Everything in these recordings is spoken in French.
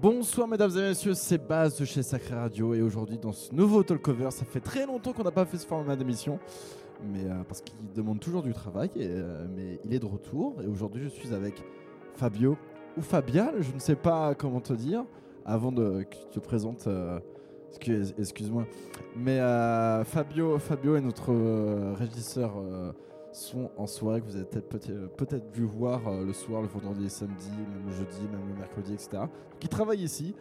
Bonsoir mesdames et messieurs, c'est Baz de chez Sacré Radio et aujourd'hui dans ce nouveau talkover, ça fait très longtemps qu'on n'a pas fait ce format d'émission, mais euh, parce qu'il demande toujours du travail, euh, mais il est de retour et aujourd'hui je suis avec Fabio ou Fabia, je ne sais pas comment te dire, avant de, que tu te présentes, euh, excuse- excuse-moi, mais Fabio, Fabio est notre régisseur euh, son en soirée que vous avez peut-être peut-être vu voir euh, le soir, le vendredi et samedi, même le jeudi, même le mercredi, etc. Qui travaille ici.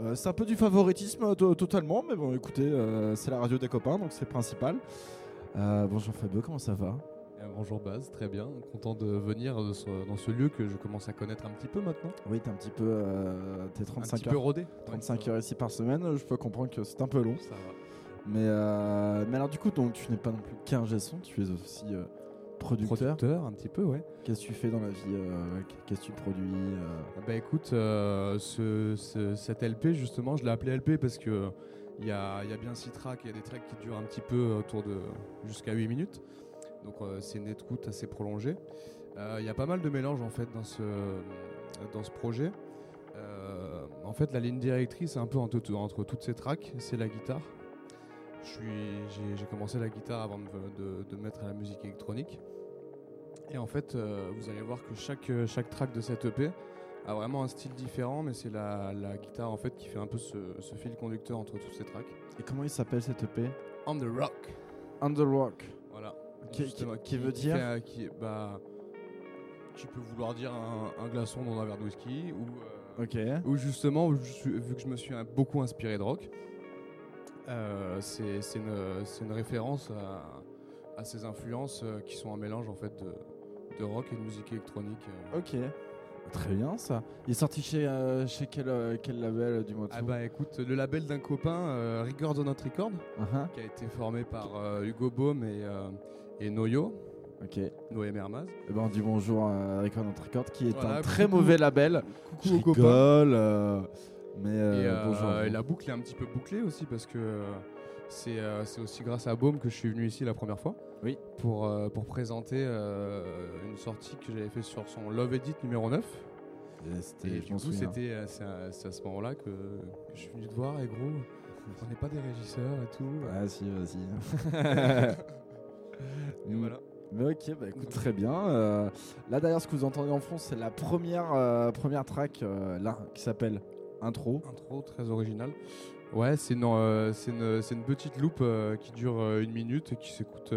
Euh, c'est un peu du favoritisme euh, to- totalement, mais bon, écoutez, euh, c'est la radio des copains, donc c'est le principal. Euh, bonjour Fabio, comment ça va? Euh, bonjour Baz, très bien. Content de venir dans ce lieu que je commence à connaître un petit peu maintenant. Oui, t'es un petit peu, euh, t'es un 35 petit heures, peu rodé. 35 heures ici par semaine. Je peux comprendre que c'est un peu long, Ça va. mais euh, mais alors du coup, donc tu n'es pas non plus qu'un son, tu es aussi euh, producteur. Producteur, un petit peu, ouais. Qu'est-ce que tu fais dans la vie euh, Qu'est-ce que tu produis euh? Bah écoute, euh, ce, ce- cette LP, justement, je l'ai appelé LP parce que il y a, y a bien 6 tracks, il y a des tracks qui durent un petit peu autour de jusqu'à 8 minutes. Donc c'est une écoute assez prolongée. Il y a pas mal de mélanges en fait dans ce, dans ce projet. Euh, en fait, la ligne directrice, un peu entre, entre toutes ces tracks, c'est la guitare. Je suis- J'ai j'ai commencé la guitare avant de, de, de mettre à la musique électronique. Et en fait, euh, vous allez voir que chaque, chaque track de cette EP a vraiment un style différent, mais c'est la, la guitare en fait qui fait un peu ce, ce fil conducteur entre tous ces tracks. Et comment il s'appelle cette EP On the Rock. Under Rock. Voilà. Qui- qui- qui veut dire fait qui, bah, qui peut vouloir dire un, un glaçon dans un verre de whisky ou, euh, Ok. ou justement, je vu que je me suis beaucoup inspiré de rock, euh, c'est une, une référence à, à ces influences euh, qui sont un mélange en fait de, de rock et de musique électronique. euh. Ok. Très bien ça. Il est sorti chez, euh, chez quel, euh, quel label du mois Ah bah écoute, le label d'un copain, euh, Record on Not Record, Uh-huh. qui a été formé par Hugo Baum et, et Noyo, Ok. Et Noé Mermaz. ben on dit bonjour à Record Not Record qui est Voilà, un très coucou. mauvais label. Coucou aux copains. euh, mais et, bonjour. et la boucle est un petit peu bouclée aussi parce que c'est c'est aussi grâce à Baum que je suis venu ici la première fois. Oui. Pour, euh, pour présenter euh, une sortie que j'avais fait sur son Love Edit numéro 9. Et c'était- Et du coup, c'était euh, c'est à, ce moment-là que, que je suis venu te voir et gros, on n'est pas des régisseurs et tout. Ah si, vas-y. Et voilà. Mais ok, bah écoute, très bien. Euh, là d'ailleurs, ce que vous entendez en fond, c'est la première, première track là, qui s'appelle Intro. Intro très original. Ouais, c'est une, euh, c'est une, c'est une petite loupe euh, qui dure euh, une minute et qui s'écoute,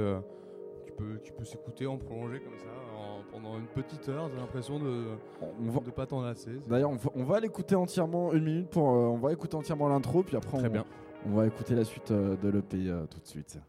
qui peut, qui peut s'écouter en prolongé comme ça en- pendant une petite heure. J'ai l'impression de va- de pas t'en lasser. D'ailleurs, on va, on va l'écouter entièrement une minute pour. on va écouter entièrement l'intro, puis après Très on, bien. on va écouter la suite de l'EP tout de suite.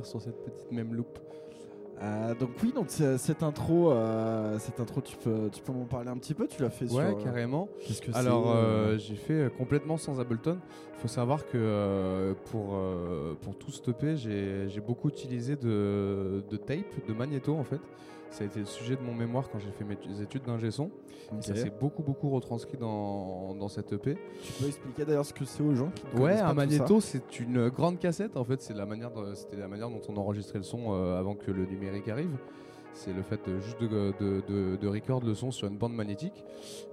Revenir sur cette petite même loupe. euh, donc oui, donc cette intro, euh, cette intro, tu peux, tu peux m'en parler un petit peu? Tu l'as fait sur. Ouais, euh, carrément. Que Alors, euh, j'ai fait complètement sans Ableton. Il faut savoir que pour, pour tout stopper, j'ai j'ai beaucoup utilisé de, de tape, de magnéto en fait. Ça a été le sujet de mon mémoire quand j'ai fait mes études d'ingé son. Ça s'est beaucoup, beaucoup retranscrit dans, dans cette EP. Tu peux expliquer d'ailleurs ce que c'est aux gens qui Ouais, un magnéto, c'est une grande cassette. En fait, c'est la manière, c'était la manière dont on enregistrait le son euh, avant que le numérique arrive. C'est le fait de, juste de, de, de, de record le son sur une bande magnétique.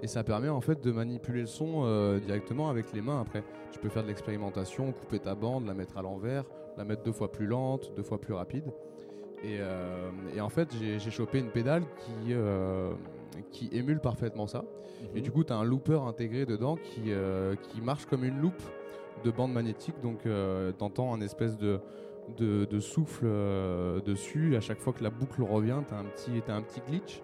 Et ça permet en fait de manipuler le son euh, directement avec les mains après. Tu peux faire de l'expérimentation, couper ta bande, la mettre à l'envers, la mettre deux fois plus lente, deux fois plus rapide. Et, euh, et en fait, j'ai chopé une pédale qui, euh, qui émule parfaitement ça. Et du coup, tu as un looper intégré dedans qui, euh, qui marche comme une loupe de bande magnétique. Donc, tu entends un espèce de, de, de souffle dessus. À chaque fois que la boucle revient, tu as, un petit- t'as un petit glitch.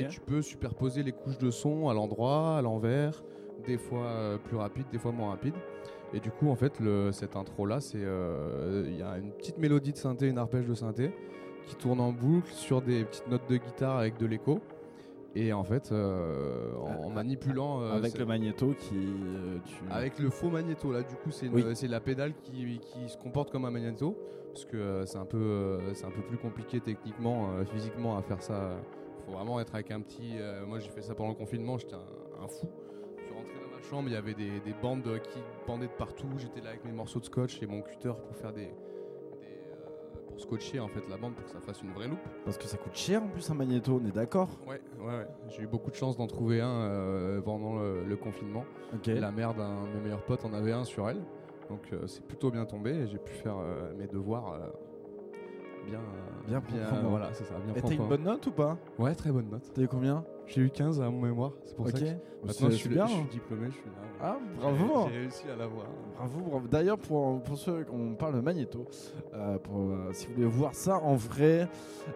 Et tu peux superposer les couches de son à l'endroit, à l'envers, des fois plus rapide, des fois moins rapide. Et du coup, en fait, le, cette intro-là, c'est il y a une petite mélodie de synthé, une arpège de synthé qui tourne en boucle sur des petites notes de guitare avec de l'écho. Et en fait, euh, en, en manipulant euh, Avec le magnéto qui. euh, tu... avec le faux magnéto là, du coup, c'est Oui. c'est la pédale qui, qui se comporte comme un magnéto, parce que euh, c'est un peu euh, c'est un peu plus compliqué techniquement, euh, physiquement à faire ça. Faut vraiment être avec un petit. euh, moi, j'ai fait ça pendant le confinement, j'étais un, un fou. Je suis rentré dans ma chambre, il y avait des, des bandes qui pendaient de partout. J'étais là avec mes morceaux de scotch et mon cutter pour faire des, euh, pour scotcher en fait la bande pour que ça fasse une vraie loupe. Parce que ça coûte cher en plus un magnéto, on est d'accord Ouais, ouais, ouais. J'ai eu beaucoup de chance d'en trouver un euh, pendant le- le confinement. Ok. Et la mère d'un de mes meilleurs potes en avait un sur elle. Donc euh, c'est plutôt bien tombé et j'ai pu faire euh, mes devoirs euh, bien. euh, Bien. Voilà, c'est ça, bien Et t'as une bonne note ou pas? Ouais, très bonne note. T'as eu combien? J'ai eu 15 à mon mémoire, c'est pour ça que maintenant je suis, bien. je suis hein. diplômé, je suis là. Ah, bravo J'ai réussi à l'avoir. Bravo, bravo. D'ailleurs, pour, pour ceux qu'on parle de magnéto, euh, pour, euh, si vous voulez voir ça en vrai, euh,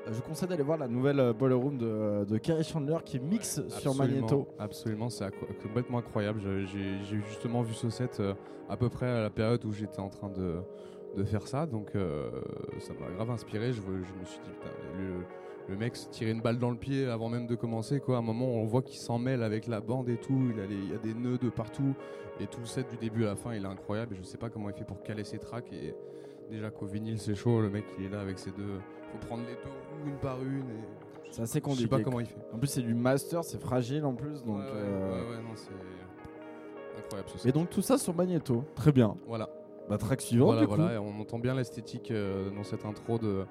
je vous conseille d'aller voir la nouvelle euh, Boiler Room de, de Kerry Chandler qui mixe sur Absolument, magnéto. Absolument, c'est complètement incroyable. J'ai justement vu ce set euh, à peu près à la période où j'étais en train de, de faire ça, donc euh, ça m'a grave inspiré. Je, je me suis dit, putain, le, le mec se tirait une balle dans le pied avant même de commencer. Quoi. À un moment, on voit qu'il s'en mêle avec la bande et tout. Il, a les- il y a des nœuds de partout. Et tout le set du début à la fin, il est incroyable. Et je sais pas comment il fait pour caler ses tracks. Et déjà qu'au vinyle, c'est chaud. Le mec, il est là avec ses deux. faut prendre les deux roues une par une. Et... C'est assez Je sais pas comment il fait. En plus, c'est du master, c'est fragile en plus. Donc, ouais, ouais, euh, ouais, ouais, non, c'est incroyable ce set. Et donc, tout ça sur magnéto. Très bien. Voilà. Bah, track suivant, voilà, du coup. voilà, et on entend bien l'esthétique euh, dans cette intro de,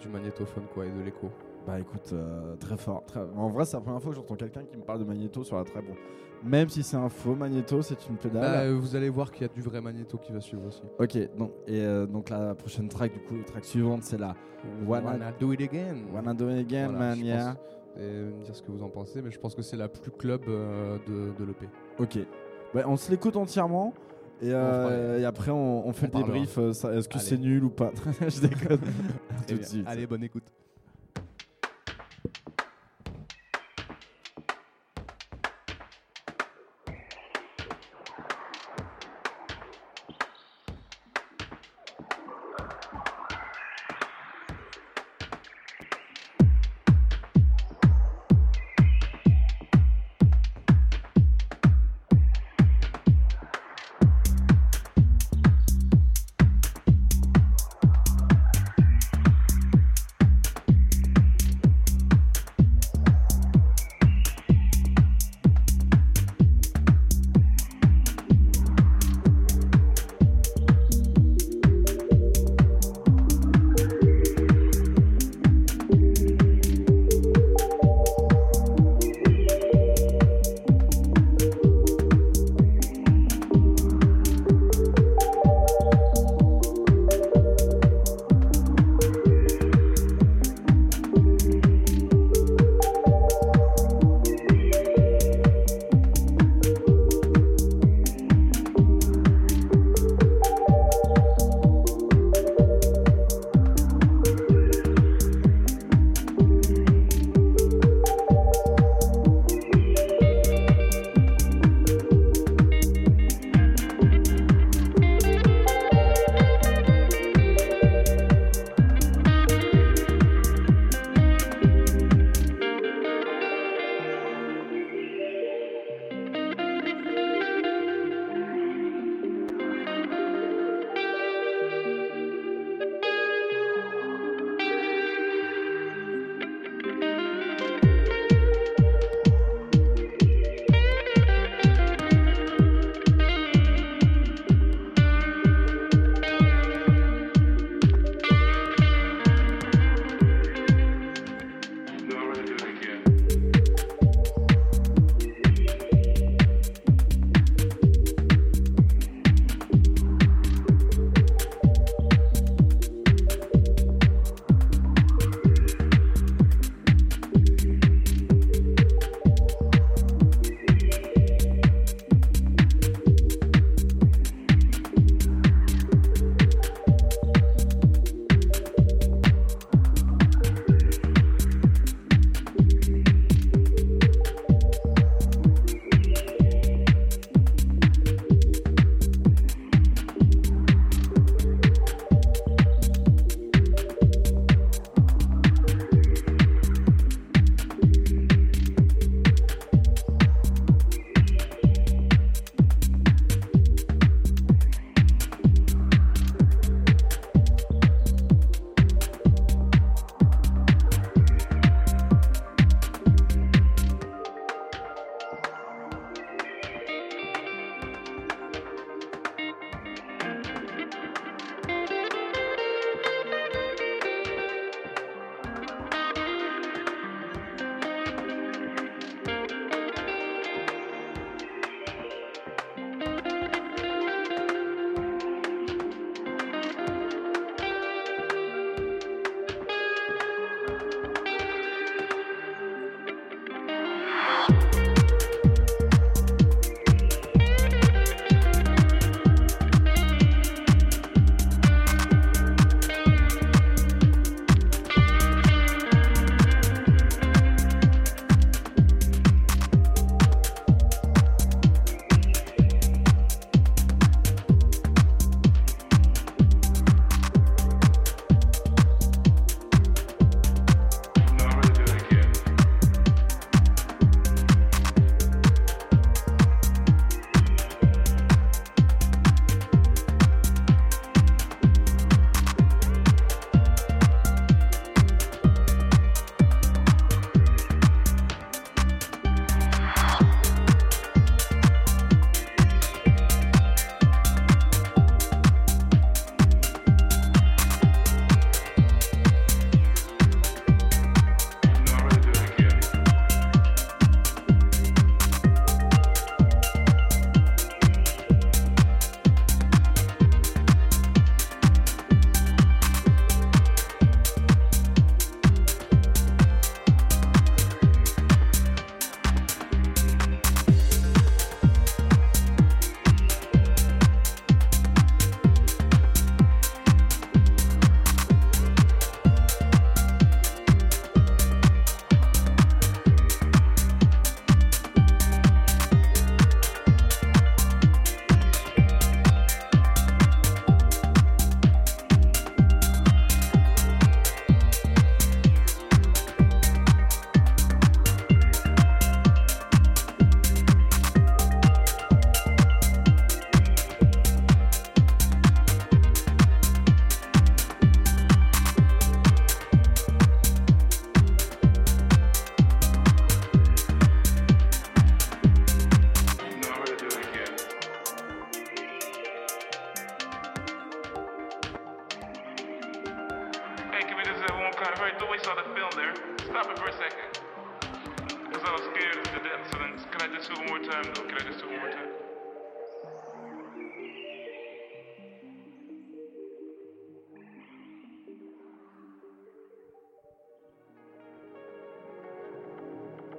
du magnétophone quoi, et de l'écho. Bah écoute, euh, très fort. très- En vrai, c'est la première fois que j'entends quelqu'un qui me parle de magnéto sur la très bon. Même si c'est un faux magnéto, c'est une pédale. Bah, euh, vous allez voir qu'il y a du vrai magnéto qui va suivre aussi. Ok, donc, et euh, donc la prochaine track, du coup, la track suivante, c'est la Wanna- do it again. Wanna Do It Again, Voilà, man, je yeah. pense- Et me dire ce que vous en pensez, mais je pense que c'est la plus club de, de l'EP. Ok. Ouais, on se l'écoute entièrement. Et, euh, et après, on, on fait on le débrief. euh, Est-ce que c'est nul ou pas Je déconne. Tout de suite. Allez, bonne écoute.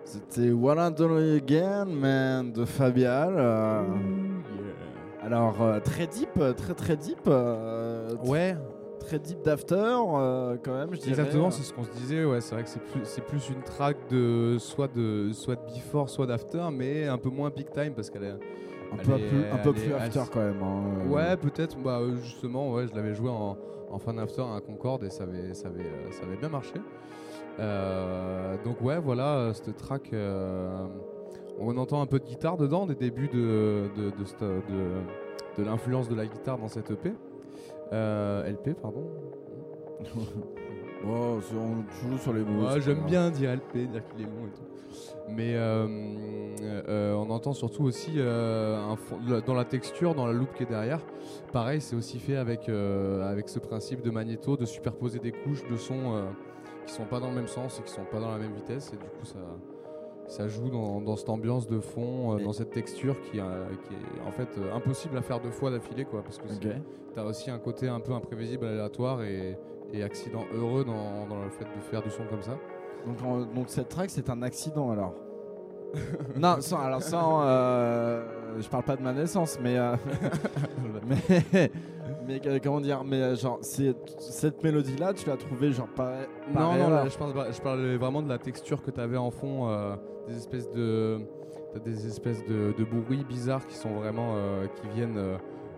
C'était What I Again, man, de Fabial. euh, Alors, euh, très deep, très très deep. euh, Ouais, Très deep d'after, quand même, je dirais. exactement, c'est ce qu'on se disait. Ouais, c'est vrai que c'est plus, c'est plus une track de soit de soit de before, soit d'after, mais un peu moins peak time parce qu'elle est. Un peu, est- plus, un peu elle plus est after, quand même. hein. Ouais, peut-être. Bah, justement, ouais, je l'avais joué en, en fin d'after à Concorde et ça avait, ça avait, ça avait bien marché. Euh, donc ouais, voilà, euh, cette track, euh, on entend un peu de guitare dedans, des débuts de, de, l'influence de la guitare dans cette EP. LP, pardon. Oh, on joue sur les mots. Ouais, J'aime bien dire LP, dire qu'il est long et tout. Mais euh, euh, on entend surtout aussi euh, un fond- la- dans la texture, dans la loupe qui est derrière. Pareil, c'est aussi fait avec, avec ce principe de magnéto, de superposer des couches de sons qui sont pas dans le même sens et qui sont pas dans la même vitesse. Et du coup, ça, ça joue dans, dans cette ambiance de fond, euh, dans cette texture qui, euh, qui est en fait euh, impossible à faire deux fois d'affilée. quoi, Parce que grave. c'est- Ok. T'as aussi un côté un peu imprévisible, aléatoire et, et accident heureux dans, dans le fait de faire du son comme ça. Donc, en- donc cette track, c'est un accident alors? Non, sans, alors sans. euh, je parle pas de ma naissance, mais. mais, mais euh, comment dire Mais euh, genre, cette mélodie-là, tu l'as trouvée genre par Non, non, là, je, pense, je parlais vraiment de la texture que tu avais en fond, euh, des espèces de, des espèces de, de bruits bizarres qui sont vraiment, euh, qui viennent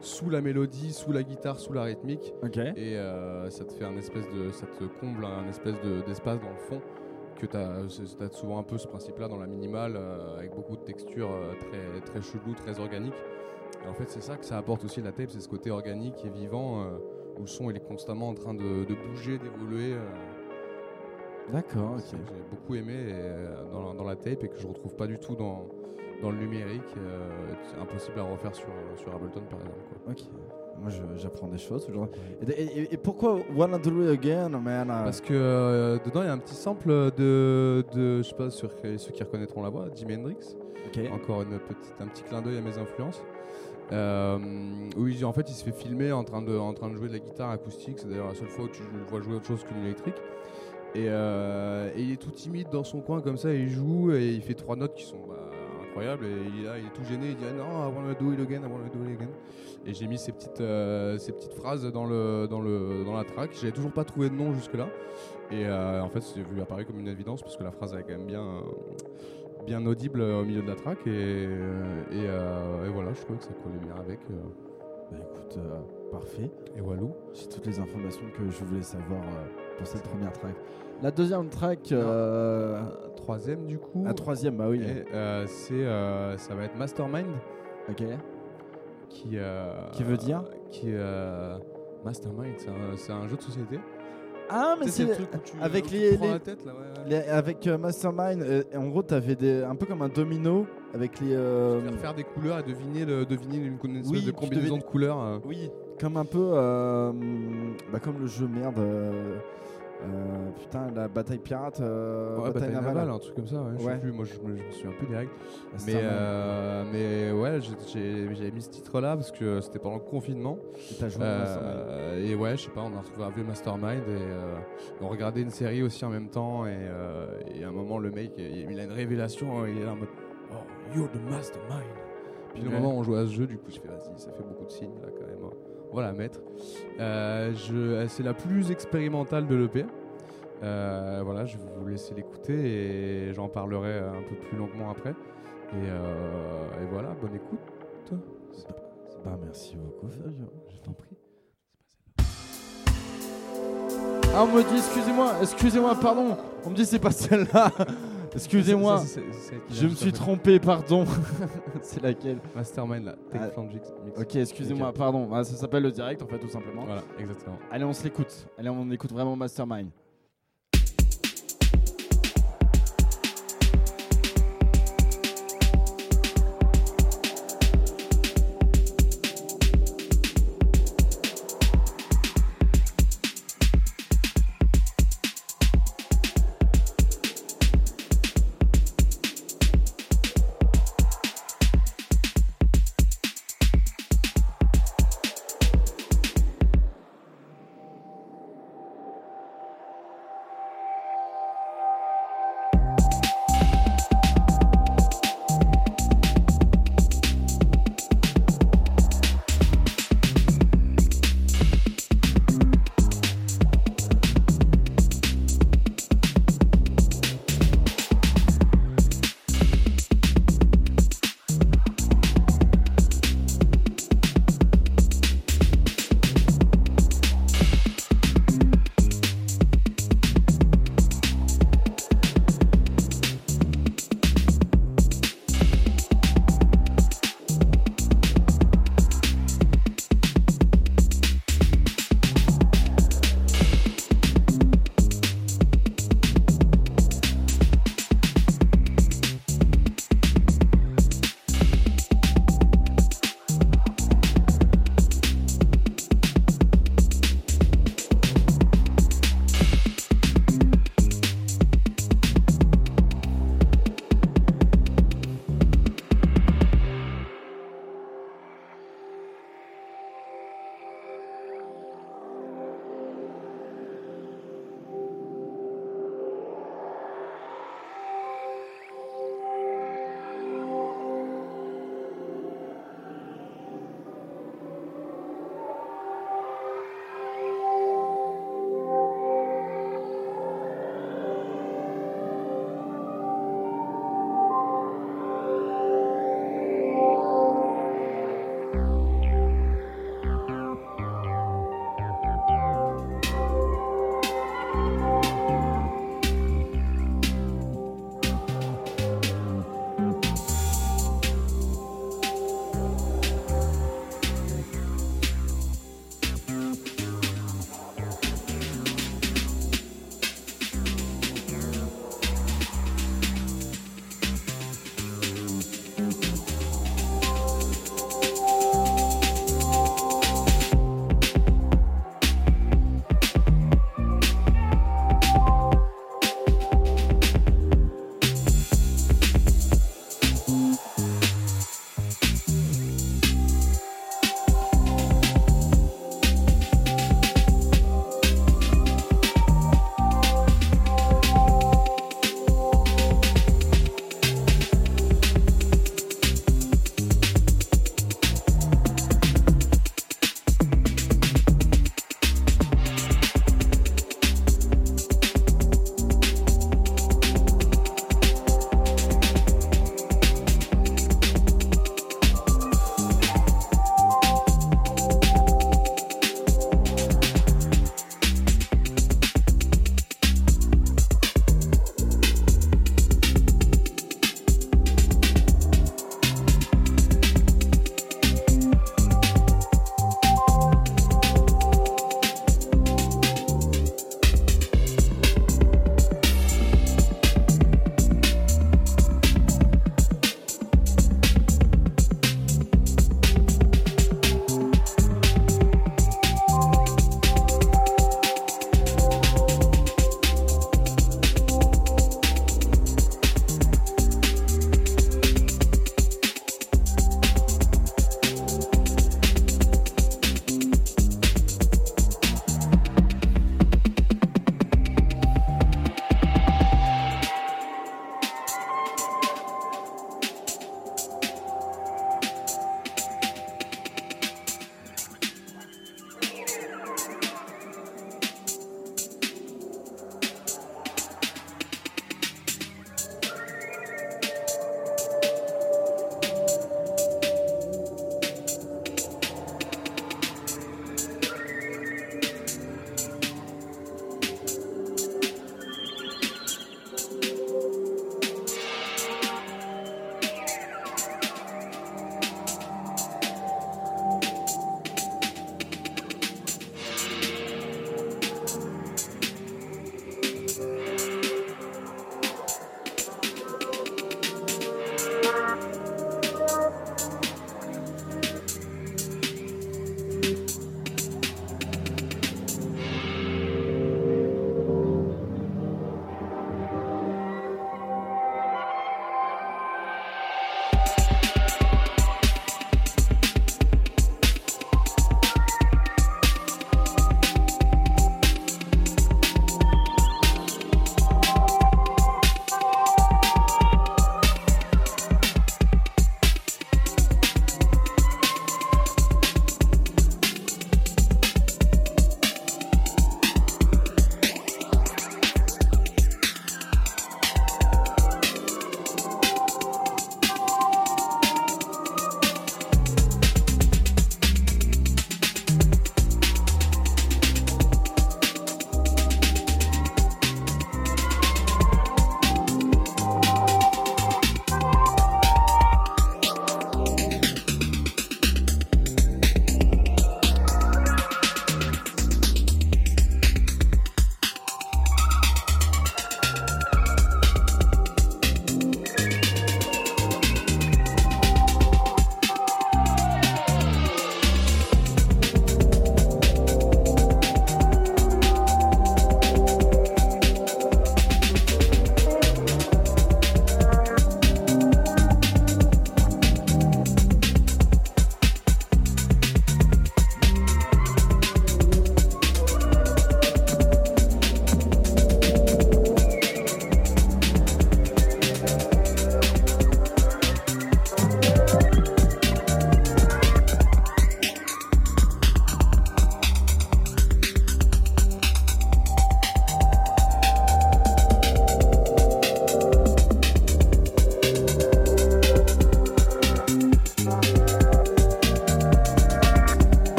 sous la mélodie, sous la guitare, sous la rythmique, et ça te fait un espèce de, ça te comble un espèce de- d'espace dans le fond que tu as, souvent un peu ce principe-là dans la minimale, euh, avec beaucoup de textures euh, très, très chelou, très organiques. Et en fait, c'est ça que ça apporte aussi la tape, c'est ce côté organique et vivant, euh, où le son il est constamment en train de, de bouger, d'évoluer. euh, D'accord, ok. J'ai beaucoup aimé euh, dans, la- dans la tape et que je retrouve pas du tout dans, dans le numérique. c'est impossible à refaire sur, sur Ableton par exemple. quoi. Ok. Moi, j'apprends des choses. Et, et- et pourquoi Wanna Do It Again, man Parce que euh, dedans il y a un petit sample de, de je sais pas sur ceux qui reconnaîtront la voix, Jimi Hendrix. Ok. Encore une petite, un petit clin d'œil à mes influences. Euh, oui, en fait, il se fait filmer en train de, jouer de la guitare acoustique. C'est d'ailleurs la seule fois où tu le vois jouer autre chose qu'une électrique. Et, euh, et il est tout timide dans son coin comme ça, il joue et il fait trois notes qui sont bah, incroyables. Et il là, il est tout gêné, il dit ah non, I wanna do it again, I wanna do it again. Et j'ai mis ces petites, euh, phrases dans, dans, la track. J'avais toujours pas trouvé de nom jusque-là. Et euh, en fait, c'est vu apparaître comme une évidence parce que la phrase elle est quand même bien, bien audible euh, au milieu de la track. Et, euh, et, euh, et voilà, je trouvais que ça collait bien avec. Bah écoute, parfait. et Walou. J'ai toutes les informations que je voulais savoir pour cette première track. La deuxième track, euh, Troisième du coup. la troisième, bah oui. Euh, c'est, euh, ça va être Mastermind Ok. qui. Qui veut dire Qui. Mastermind, c'est un, c'est un jeu de société. Ah, mais c'est le truc où tu, avec où tu les- te prends les- la tête là, ouais, ouais. les- avec euh, Mastermind. euh, en gros, t'avais des un peu comme un domino avec les. euh, Faire, faire des couleurs et deviner, le, deviner une, une espèce Oui, de combinaison de couleurs. euh. Oui, comme un peu. euh, bah, comme le jeu merde. Euh, putain, la bataille pirate. euh, Ouais, bataille navale. navale, un truc comme ça. Ouais, je Ouais. sais plus, moi je, me- je me souviens plus des règles. Mais, Mastermind. euh, mais ouais, j'avais mis ce titre-là parce que c'était pendant le confinement. Et joué ouais, je sais pas, on a retrouvé un vieux Mastermind et on regardait une série aussi en même temps. Et, et à un moment, le mec, il, il a une révélation. Il est là en mode Oh, you're the Mastermind. Puis le moment où on joue à ce jeu, du coup, je fais Vas-y, ça fait beaucoup de signes là quand la mettre. Euh, je- c'est la plus expérimentale de l'EP. Euh, voilà, je vais vous laisser l'écouter et j'en parlerai un peu plus longuement après. Et, euh, et voilà, bonne écoute. Bah, merci beaucoup, Fabio. Je t'en prie. Ah, on me dit, excusez-moi, excusez-moi, pardon. On me dit, c'est pas celle-là. Excusez-moi. Je me suis trompé, pardon. c'est laquelle Mastermind là, Take Ah. Ok, excusez-moi, pardon. Ah, ça s'appelle le direct en fait, tout simplement. Voilà, exactement. Allez, on se l'écoute. Allez, on écoute vraiment Mastermind.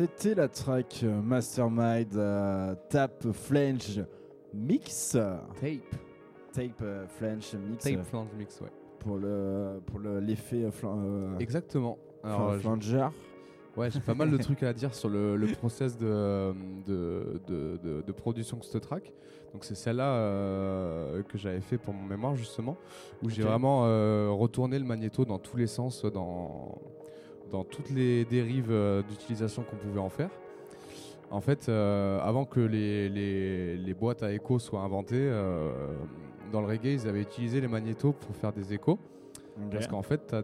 C'était la track euh, Mastermind euh, Tap Flange Mix. Tape. Tape euh, Flange Mix. Tape flange mix, ouais. Pour le pour le- l'effet euh, flan- euh, Exactement. Alors, flanger. Ouais, j'ai pas mal de trucs à dire sur le, le process de, de, de, de- de production de cette track. Donc c'est celle-là euh, que j'avais fait pour mon mémoire justement, où j'ai vraiment euh, retourné le magnéto dans tous les sens, dans, dans toutes les dérives euh, d'utilisation qu'on pouvait en faire. En fait, euh, avant que les, les, les boîtes à écho soient inventées, euh, dans le reggae, ils avaient utilisé les magnétos pour faire des échos. Parce qu'en fait,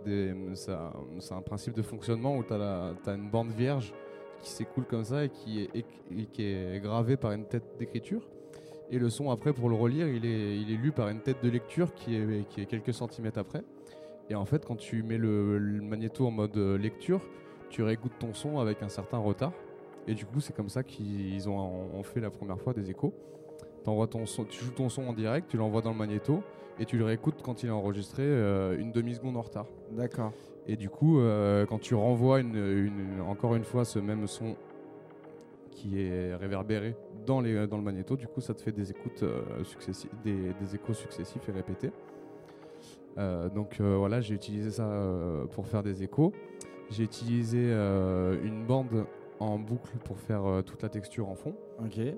c'est un principe de fonctionnement où tu as, une bande vierge qui s'écoule comme ça et qui est, éc- et qui est gravée par une tête d'écriture. Et le son, après, pour le relire, il est, il est lu par une tête de lecture qui est, qui est quelques centimètres après. Et en fait, quand tu mets le, le magnéto en mode euh, lecture, tu réécoutes ton son avec un certain retard. Et du coup, c'est comme ça qu'ils ont, ont fait la première fois des échos. Ton son, tu joues ton son en direct, tu l'envoies dans le magnéto et tu le réécoutes quand il est enregistré euh, une demi-seconde en retard. D'accord. Et du coup, euh, quand tu renvoies une, une- encore une fois ce même son qui est réverbéré dans, les, dans le magnéto, du coup, ça te fait des écoutes euh, des échos successifs et répétés. Euh, donc euh, voilà, j'ai utilisé ça euh, pour faire des échos. J'ai utilisé une bande en boucle pour faire toute la texture en fond. Ok. J'ai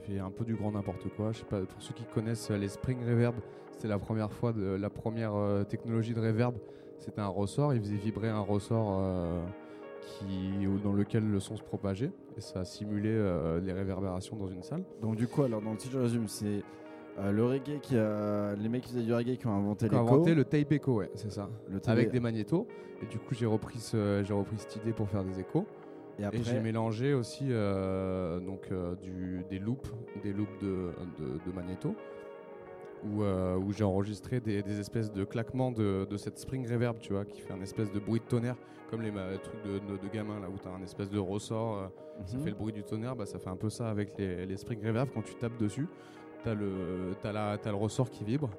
fait un peu du grand n'importe quoi. Je sais pas, pour ceux qui connaissent les Spring Reverb, c'était la première fois de la première technologie de reverb. C'était un ressort, il faisait vibrer un ressort euh, qui, dans lequel le son se propageait et ça simulait euh, les réverbérations dans une salle. Donc du coup, alors donc si je résume, c'est euh, le reggae qui a les mecs qui faisaient du reggae qui ont inventé Quand l'écho. inventé le tape echo, ouais, c'est ça. le Avec des magnétos. Et du coup, j'ai repris, ce- j'ai repris cette idée pour faire des échos. et après Et j'ai mélangé aussi euh, donc, euh, du, des loops, des loops de, de, de magnéto, où, où j'ai enregistré des, des espèces de claquements de, de cette spring reverb, tu vois, qui fait un espèce de bruit de tonnerre, comme les trucs de, de, gamin, là, où tu as un espèce de ressort, euh, ça Mhm. fait le bruit du tonnerre, bah, ça fait un peu ça avec les, les spring reverb, quand tu tapes dessus, tu as, le ressort qui vibre.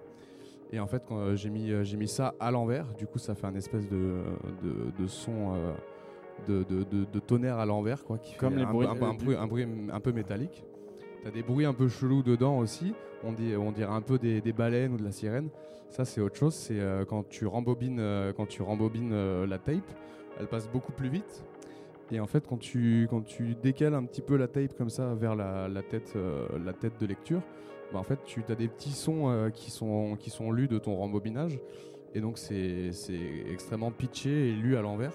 Et en fait, quand euh, j'ai mis, euh, j'ai mis ça à l'envers, du coup, ça fait un espèce de, de, de son euh, de, de, tonnerre à l'envers, quoi, qui Comme fait les un, bruits un- de- un bruit, un bruit un peu métallique. T'as des bruits un peu chelous dedans aussi. On, dit, on dirait un peu des, des baleines ou de la sirène. Ça, c'est autre chose. C'est euh, quand tu rembobines, euh, quand tu rembobines euh, la tape, elle passe beaucoup plus vite. Et en fait, quand tu, quand tu décales un petit peu la tape comme ça vers la, la tête, la tête de lecture, bah, en fait, tu as des petits sons euh, qui, sont, qui sont lus de ton rembobinage. Et donc, c'est c'est extrêmement pitché et lu à l'envers.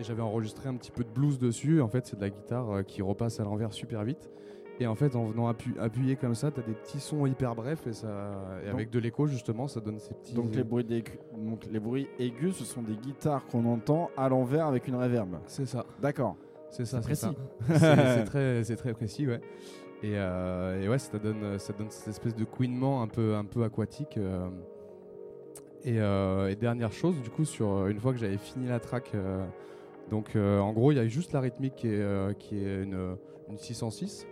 Et j'avais enregistré un petit peu de blues dessus. En fait, c'est de la guitare euh, qui repasse à l'envers super vite. Et en fait, en venant appu- appuyer comme ça, tu as des petits sons hyper brefs. Et, ça, et Donc- avec de l'écho, justement, ça donne ces petits. Donc les bruits donc les bruits aigus, ce sont des guitares qu'on entend à l'envers avec une reverb. C'est ça. D'accord. C'est ça, C'est précis. c'est c'est très, c'est très précis, ouais. Et, euh, et ouais, ça donne, ça donne cette espèce de couinement un peu, un peu aquatique. euh. Et, euh, et dernière chose, du coup, sur euh, une fois que j'avais fini la track, euh, donc euh, en gros, il y a juste la rythmique qui est, euh, qui est une, une 606.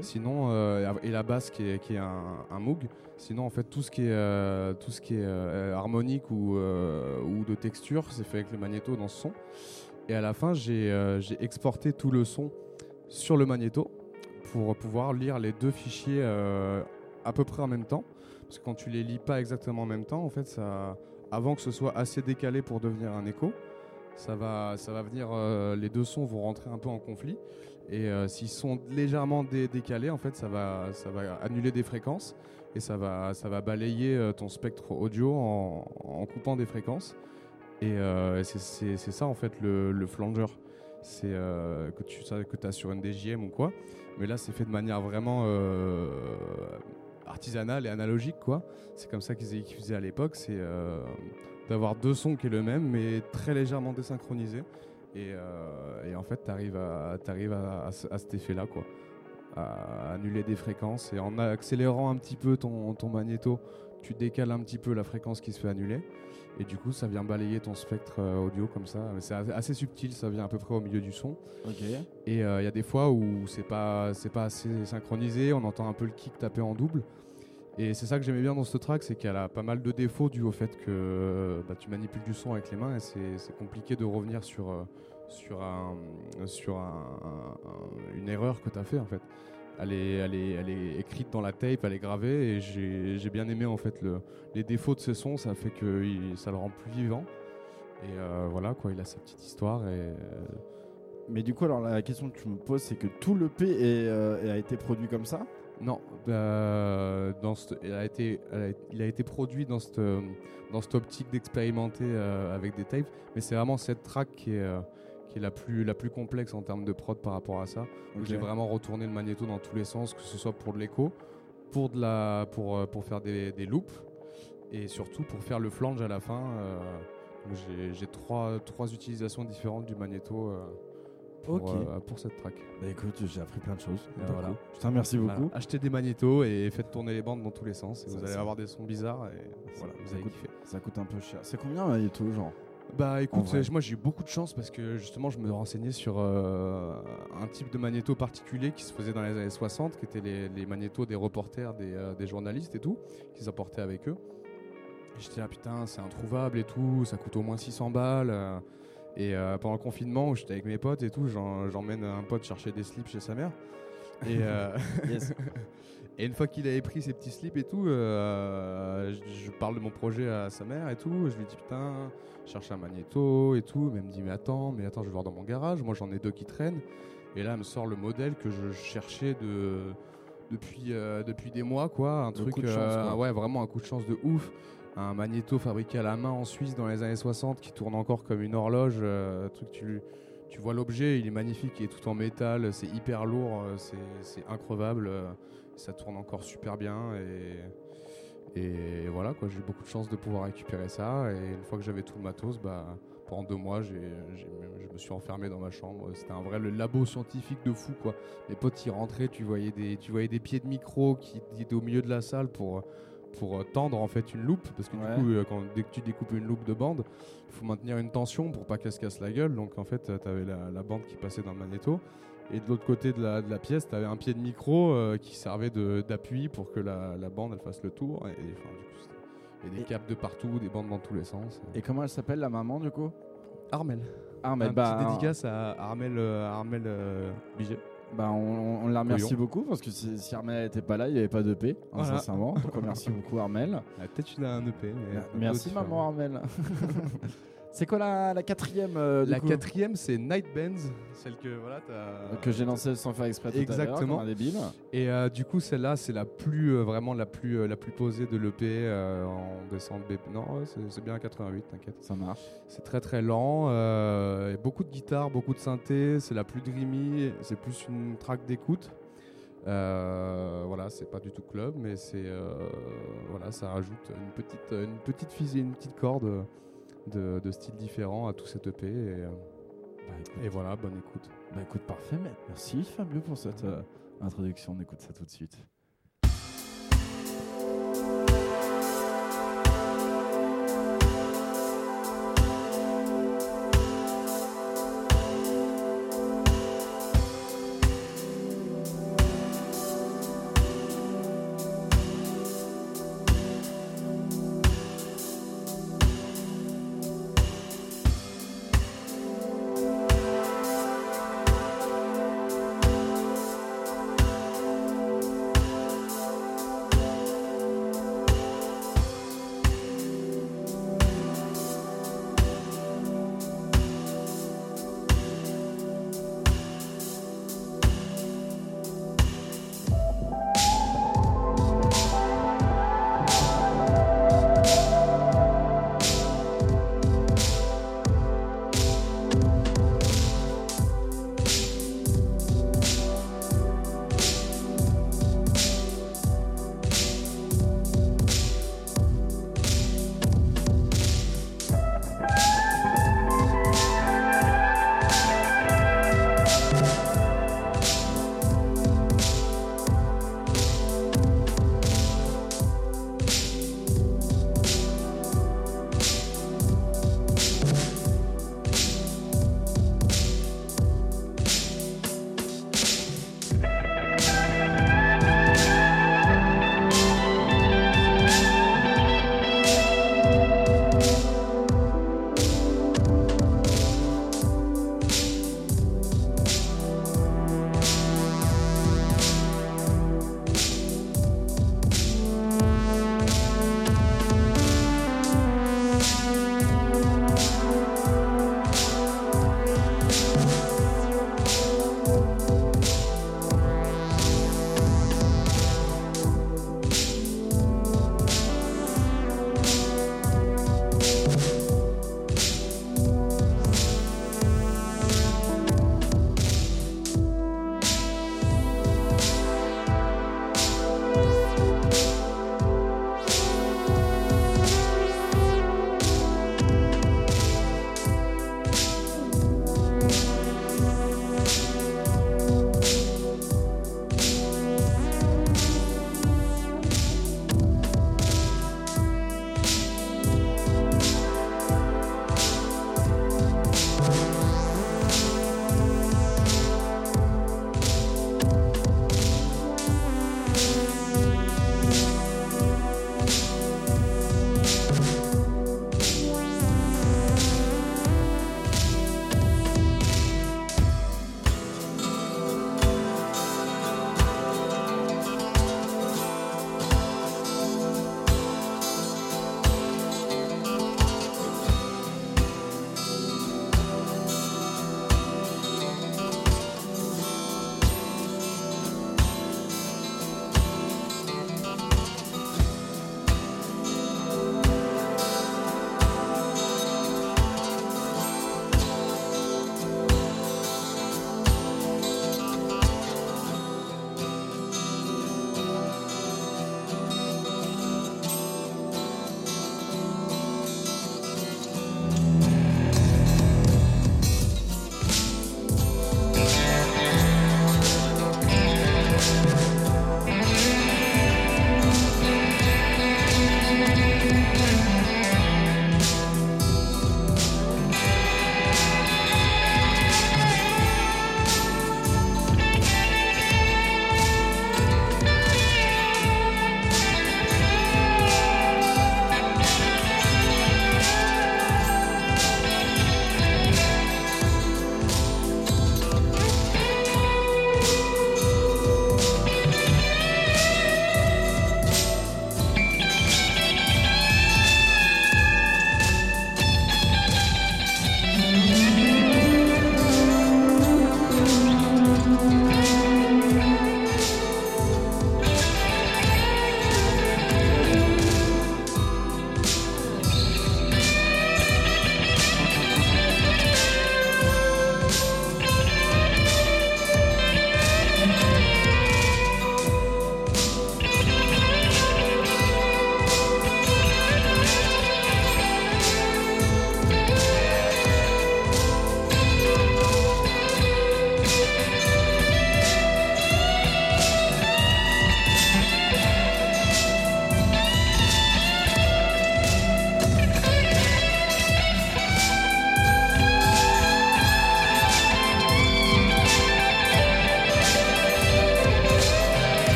Sinon, euh, et la basse qui est, qui est un, un Moog. Sinon, en fait, tout ce qui est, euh, tout ce qui est euh, harmonique ou, euh, ou de texture, c'est fait avec le magnéto dans ce son. Et à la fin, j'ai euh, j'ai exporté tout le son sur le magnéto pour pouvoir lire les deux fichiers euh, à peu près en même temps. Parce que quand tu les lis pas exactement en même temps, en fait, ça, avant que ce soit assez décalé pour devenir un écho, ça va, ça va venir, euh, les deux sons vont rentrer un peu en conflit. Et euh, s'ils sont légèrement dé- décalés, en fait, ça va, ça va annuler des fréquences et ça va, ça va balayer ton spectre audio en, coupant des fréquences. Et c'est- ça, en fait, le, le flanger. C'est euh, que tu que as sur une DJM ou quoi. Mais là, c'est fait de manière vraiment euh, artisanale et analogique, quoi. C'est comme ça qu'ils faisaient à l'époque. C'est euh, d'avoir deux sons qui est le même, mais très légèrement désynchronisés. Et, en fait, tu arrives, à, à, à cet effet-là, quoi. À annuler des fréquences. Et en accélérant un petit peu ton, ton magnéto, tu décales un petit peu la fréquence qui se fait annuler. Et du coup, ça vient balayer ton spectre euh, audio comme ça. C'est assez- subtil, ça vient à peu près au milieu du son. Et euh, il y a des fois où c'est pas, c'est pas assez synchronisé, on entend un peu le kick taper en double. Et c'est ça que j'aimais bien dans ce track, c'est qu'elle a pas mal de défauts dû au fait que bah, tu manipules du son avec les mains et c'est compliqué de revenir sur, euh, sur, un, sur un- un- une erreur que tu as fait en fait. Elle est, elle, est, elle est écrite dans la tape, elle est gravée et j'ai bien aimé en fait le, les défauts de ce son, ça fait que il- ça le rend plus vivant. Et euh, voilà quoi, il a sa petite histoire et euh, Mais du coup, alors la question que tu me poses, c'est que tout le P est, euh, a été produit comme ça? Non, euh, dans il, a été, elle a- il a été produit dans cette, dans cette optique d'expérimenter avec des tapes, mais c'est vraiment cette track qui est, qui est la, plus, la plus complexe en termes de prod par rapport à ça. J'ai vraiment retourné le magnéto dans tous les sens, que ce soit pour de l'écho, pour, de la, pour, euh, pour faire des, des loops, et surtout pour faire le flange à la fin. euh, j'ai- trois, trois utilisations différentes du magnéto euh, pour, euh, pour cette track. Bah écoute, j'ai appris plein de choses. Voilà. Je te remercie beaucoup. Voilà. Achetez des magnétos et faites tourner les bandes dans tous les sens. Et vous allez avoir des sons bizarres et voilà, vous allez coûte- kiffer. Ça coûte un peu cher. C'est combien un magnéto, genre? Bah écoute, moi j'ai eu beaucoup de chance parce que justement je me renseignais sur euh, un type de magnéto particulier qui se faisait dans les années 60, qui étaient les, les magnétos des reporters, des, euh, des journalistes et tout, qu'ils apportaient avec eux. J'étais là putain c'est introuvable et tout, ça coûte au moins 600 balles. euh, et pendant le confinement où j'étais avec mes potes et tout, j'emmène un pote chercher des slips chez sa mère. Et, Yes. Et une fois qu'il avait pris ses petits slips et tout, euh, je, je parle de mon projet à sa mère et tout. Je lui dis putain, cherche un magnéto et tout. Mais elle me dit mais attends, mais attends, je vais voir dans mon garage. Moi j'en ai deux qui traînent. Et là elle me sort le modèle que je cherchais de depuis euh, depuis des mois quoi. Un Le truc chance, euh, quoi. ouais vraiment un coup de chance de ouf. Un magnéto fabriqué à la main en Suisse dans les années 60 qui tourne encore comme une horloge. euh, truc tu tu vois l'objet, il est magnifique, il est tout en métal, c'est hyper lourd, c'est- c'est increvable, ça tourne encore super bien et, et voilà quoi, j'ai eu beaucoup de chance de pouvoir récupérer ça. Et une fois que j'avais tout le matos, bah, pendant deux mois je me suis enfermé dans ma chambre, c'était un vrai le labo scientifique de fou quoi. Mes potes y rentraient, tu voyais des, tu voyais des pieds de micro qui étaient au milieu de la salle pour pour euh, tendre en fait une loupe. Parce que Ouais. du coup euh, quand, dès que tu découpes une loupe de bande il faut maintenir une tension pour pas qu'elle se casse la gueule. Donc en fait tu avais la, la bande qui passait dans le magnéto et de l'autre côté de la, de la pièce tu avais un pied de micro euh, qui servait de- d'appui pour que la, la bande elle fasse le tour et, enfin, du coup, des Et- câbles de partout des bandes dans tous les sens Et comment elle s'appelle la maman du coup? Armel Armel. un bah, petit dédicace à Armel euh, Armel euh, Biget Bah, on, on la remercie Couillon. beaucoup parce que si, si Armel n'était pas là, il n'y avait pas de P, hein, Voilà. sincèrement. Donc, on remercie beaucoup Armel. Ah, peut-être tu as un EP mais Merci maman Armel. C'est quoi la, la quatrième euh, du la coup quatrième c'est Night Bands celle que voilà t'as- que j'ai lancée sans faire exprès tout à l'heure, Exactement. comme un débile. Et euh, du coup, celle-là, c'est la plus euh, vraiment la plus euh, la plus posée de l'EP euh, en décembre. BP. Non, ouais, c'est c'est bien 88, t'inquiète. Ça marche. C'est très très lent. euh, et beaucoup de guitare, beaucoup de synthé. C'est la plus dreamy. C'est plus une track d'écoute. Euh, voilà, c'est pas du tout club, mais c'est euh, voilà, ça rajoute une petite une petite fusée, une petite corde de, de style différent à tout cet EP. Et, euh, Bah écoute, et voilà, bonne écoute. bah, écoute, parfait. Merci Fabio pour cette euh, introduction. On écoute ça tout de suite.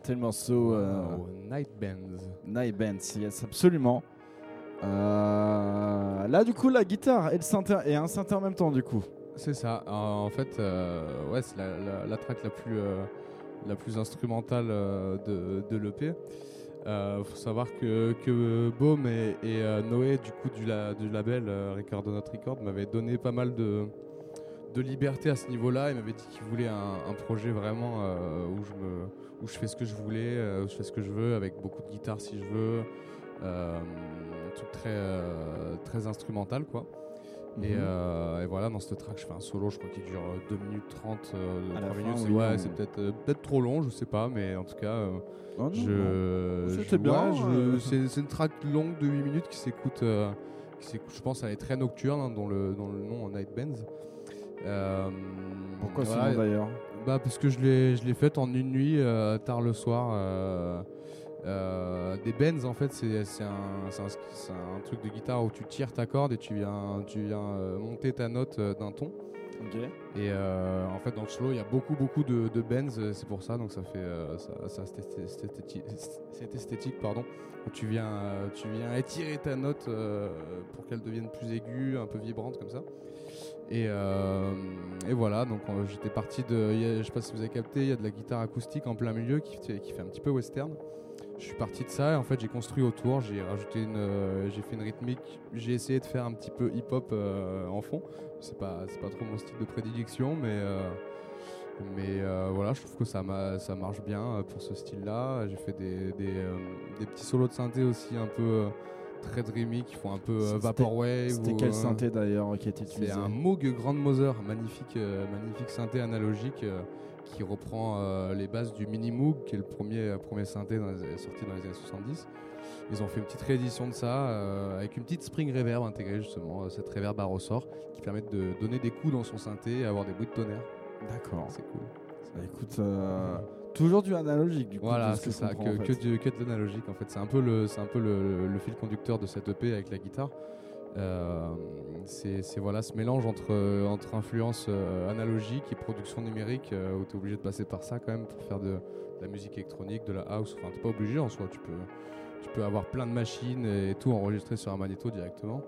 C'était le morceau euh, Oh, Night Bands. Night Bands, yes, absolument. Euh, là, du coup, la guitare et, le synthé, et un synthé en même temps, du coup. C'est ça. Euh, en fait, euh, ouais, c'est la, la, la track la plus, la plus instrumentale de, de l'EP. Euh, faut savoir que, que Baume et, et, Noé, du coup, du, la- du label Record Not Record, m'avaient donné pas mal de, de liberté à ce niveau-là. Ils m'avaient dit qu'ils voulaient un, un projet vraiment euh, où, je me, où je fais ce que je voulais, euh, où je fais ce que je veux, avec beaucoup de guitare si je veux. Euh, un truc très, euh, très instrumental, quoi. Et, Mhm. et voilà, dans cette track, je fais un solo, je crois qu'il dure euh, 2 minutes 30, euh, À la 3 fin, minutes. oui, ouais, c'est peut-être peut-être trop long, je sais pas, mais en tout cas, Oh, je. Bien, ouais, c'est une track longue de 8 minutes qui s'écoute, qui s'écoute, je pense, elle est très nocturne, hein, dont, le, dont le nom Night Bands. Euh, Pourquoi ce nom d'ailleurs bah parce que je l'ai je l'ai faite en une nuit euh, tard le soir. euh, euh, des bends en fait c'est c'est un, c'est un, c'est un truc de guitare où tu tires ta corde et tu viens tu viens monter ta note d'un ton. Et euh, en fait dans slow il y a beaucoup beaucoup de, bends euh, c'est pour ça donc ça fait euh, ça, ça, cette esthé- cette esthétique, pardon où tu viens tu viens étirer ta note pour qu'elle devienne plus aiguë un peu vibrante comme ça. Et, et voilà, donc j'étais parti de. y a- je sais pas si vous avez capté, il y a de la guitare acoustique en plein milieu qui qui fait un petit peu western. Je suis parti de ça et en fait j'ai construit autour, j'ai rajouté une, j'ai fait une rythmique, j'ai essayé de faire un petit peu hip-hop en fond. C'est pas, pas trop mon style de prédilection, mais euh, mais euh, voilà, je trouve que ça, m'a- ça marche bien euh, pour ce style-là. J'ai fait des, des, des petits solos de synthé aussi un peu très dreamy qui font un peu euh, vaporwave. C'était quel synthé d'ailleurs qui a été c'est utilisé un Moog Grandmother, magnifique, euh, magnifique synthé analogique euh, qui reprend les bases du Mini Moog, qui est le premier, premier synthé dans les- sorti dans les années 70. Ils ont fait une petite réédition de ça euh, avec une petite spring reverb intégrée justement, euh, cette reverb à ressort qui permet de donner des coups dans son synthé et avoir des bruits de tonnerre. D'accord. C'est cool. Bah, écoute, euh, toujours du analogique du coup. Voilà, ce c'est je ça, que, en que, du- que de l'analogique en fait. C'est un peu, le, un peu le, le fil conducteur de cette EP avec la guitare. Euh, c'est voilà ce mélange entre, entre influence euh, analogique et production numérique euh, où tu es obligé de passer par ça quand même pour faire de, de la musique électronique, de la house. Enfin, tu pas obligé en soi, tu peux, tu peux avoir plein de machines et tout enregistré sur un magnéto directement.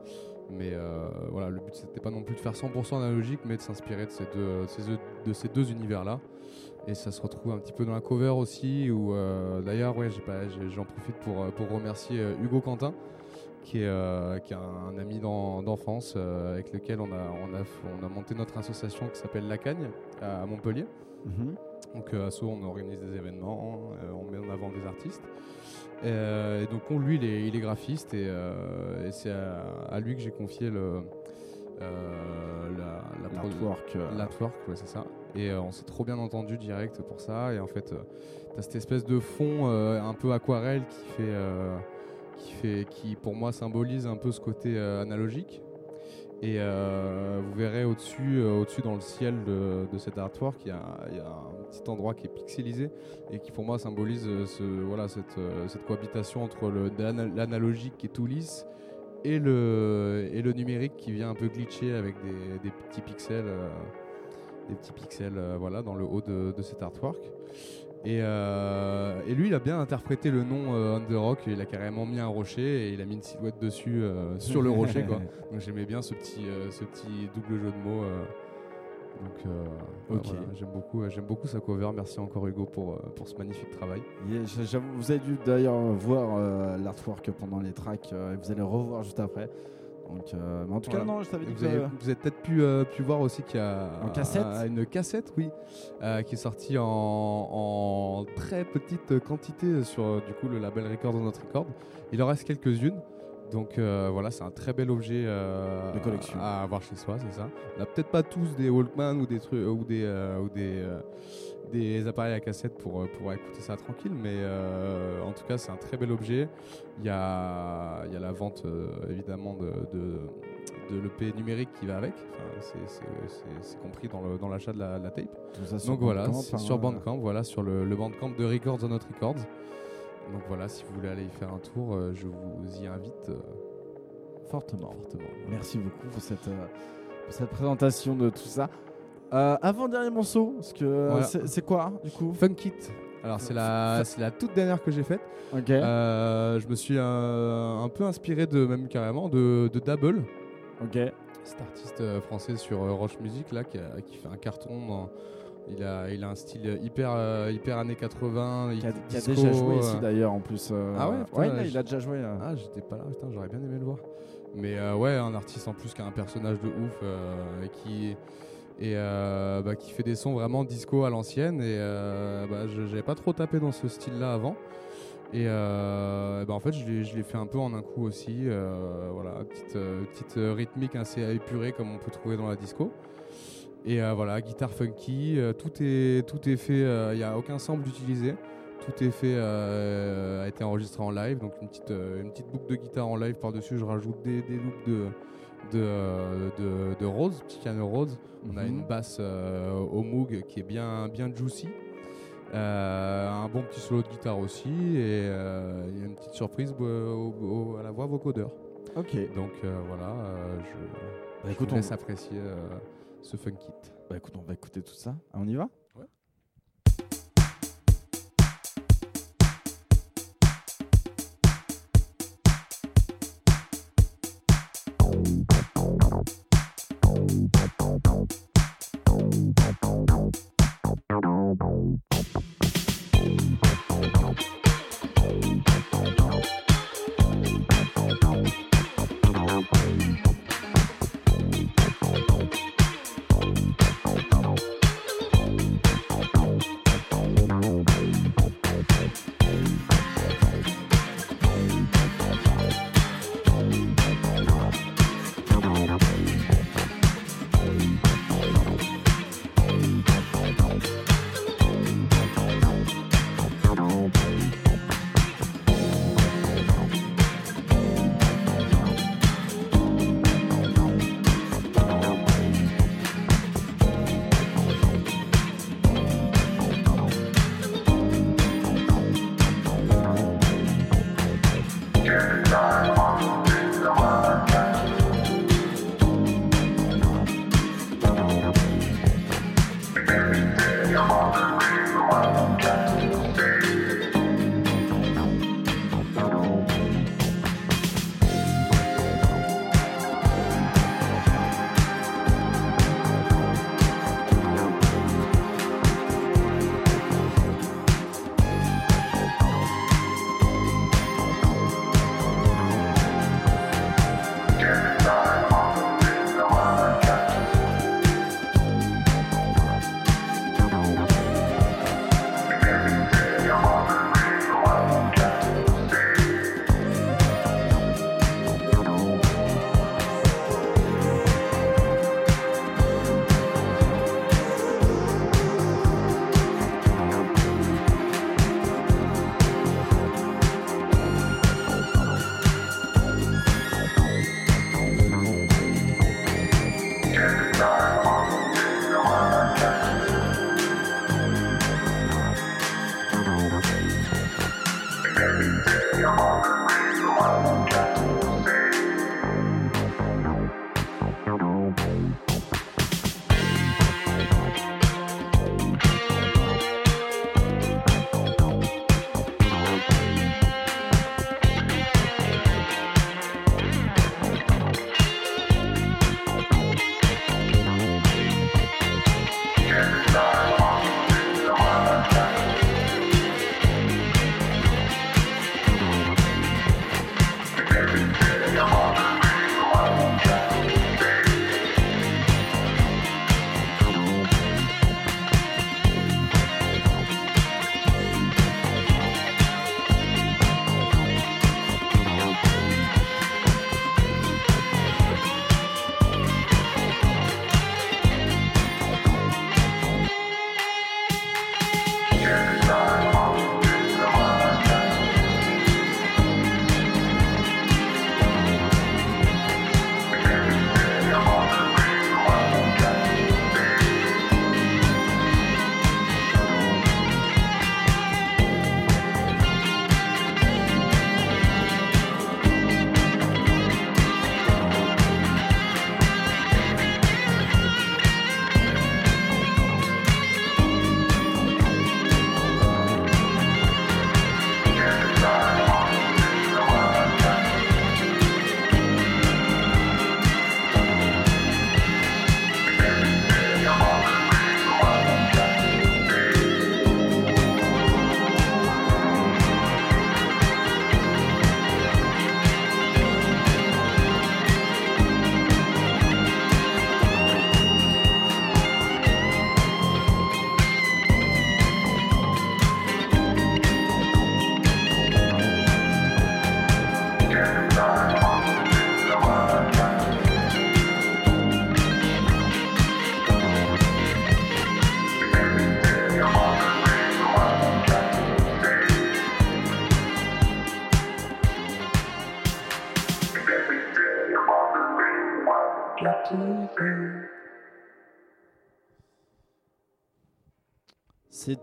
Mais euh, voilà, le but c'était pas non plus de faire 100% analogique, mais de s'inspirer de ces deux, ces deux- de ces deux univers-là. Et ça se retrouve un petit peu dans la cover aussi, où euh, d'ailleurs, ouais, j'ai pas- j'ai- j'en profite pour, euh, pour remercier euh, Hugo Quentin, qui est, euh, qui est un, ami d'en- d'enfance euh, avec lequel on a, on, a, f- on a monté notre association qui s'appelle La Cagne à Montpellier. Mhm. Donc euh, à Sceaux, on organise des événements, euh, on met en avant des artistes. Euh, et donc on, lui, il est, il est graphiste et, euh, et c'est à, à lui que j'ai confié le, euh, la, la L'artwork, L'artwork, ouais, c'est ça. Et euh, on s'est trop bien entendu direct pour ça. Et en fait, t'as cette espèce de fond un peu aquarelle qui fait, qui fait, qui pour moi symbolise un peu ce côté analogique. Et euh, vous verrez au-dessus, euh, au-dessus dans le ciel de, cet artwork, il y, a, un petit endroit qui est pixelisé et qui pour moi symbolise euh, voilà, cette, cohabitation entre l'analogique qui est tout lisse et le, numérique qui vient un peu glitcher avec des, petits pixels, des petits pixels voilà, dans le haut de, de cet artwork. Et, euh, et lui, il a bien interprété le nom euh, On The Rock. Il a carrément mis un rocher et il a mis une silhouette dessus euh, sur le rocher. Quoi. Donc j'aimais bien ce petit, euh, ce petit double jeu de mots. Donc voilà, j'aime beaucoup, j'aime beaucoup sa cover. Merci encore Hugo pour, pour ce magnifique travail. Yeah, vous avez dû d'ailleurs voir l'artwork pendant les tracks et vous allez le revoir juste après. Donc, euh, mais en tout cas, Voilà. non, je t'avais dit Vous que avez, vous avez peut-être pu, euh, pu voir aussi qu'il y a En cassette euh, une cassette, oui, euh, qui est sortie en, en très petite quantité sur euh, du coup le label Record dans notre record. Il en reste quelques-unes. Donc euh, voilà, c'est un très bel objet euh, De collection. à avoir chez soi, c'est ça. On n'a peut-être pas tous des Walkman ou des trucs ou des euh, ou des euh, des appareils à cassette pour, euh, pour écouter ça tranquille, mais euh, en tout cas c'est un très bel objet. Il y a, il y a la vente euh, évidemment de, de, de l'EP numérique qui va avec, Enfin, c'est- compris dans le- dans l'achat de la, la tape. tout ça sur Donc voilà, Bandcamp, c'est hein, sur Bandcamp, voilà, sur le, le Bandcamp de Records on Not Records. Donc voilà, si vous voulez aller y faire un tour, je vous y invite Fortement. fortement. Merci beaucoup pour cette, pour cette présentation de tout ça. Euh, avant dernier morceau, parce que euh, Voilà. c'est quoi du coup Funk It. Alors c'est la, la toute dernière que j'ai faite. Euh, je me suis un peu inspiré de même carrément de, de Double, ok. cet artiste français sur Roche Music là qui, a- qui fait un carton. dans- il a, il a un style hyper, euh, hyper années 80. Qui a, disco, qui a déjà joué ici d'ailleurs en plus. euh, Ah ouais, putain, il, a, je- il a déjà joué. Ah, j'étais pas là, putain, j'aurais bien aimé le voir. Mais ouais, un artiste en plus qui a un personnage de ouf et qui et euh, bah, qui fait des sons vraiment disco à l'ancienne et euh, bah, je j'avais pas trop tapé dans ce style-là avant. Et euh, bah, en fait, je l'ai fait un peu en un coup aussi. euh, voilà, petite, rythmique assez épurée comme on peut trouver dans la disco. Et voilà, guitare funky, tout est tout est fait. Il n'y a aucun sample utilisé. Tout est fait, a été enregistré en live, donc une petite, une petite boucle de guitare en live par-dessus. Je rajoute des, des loops de, de, euh, de, de Rhodes, petit piano Rhodes. On a Mhm. une basse euh, au Moog qui est bien, bien juicy. Euh, un bon petit solo de guitare aussi. Et il y a une petite surprise euh, au- au- à la voix vocodeur. Ok. Donc voilà, je, Bah, je écoute, vous on, laisse apprécier ce fun kit. bah, écoute, on va écouter tout ça. Ah, on y va?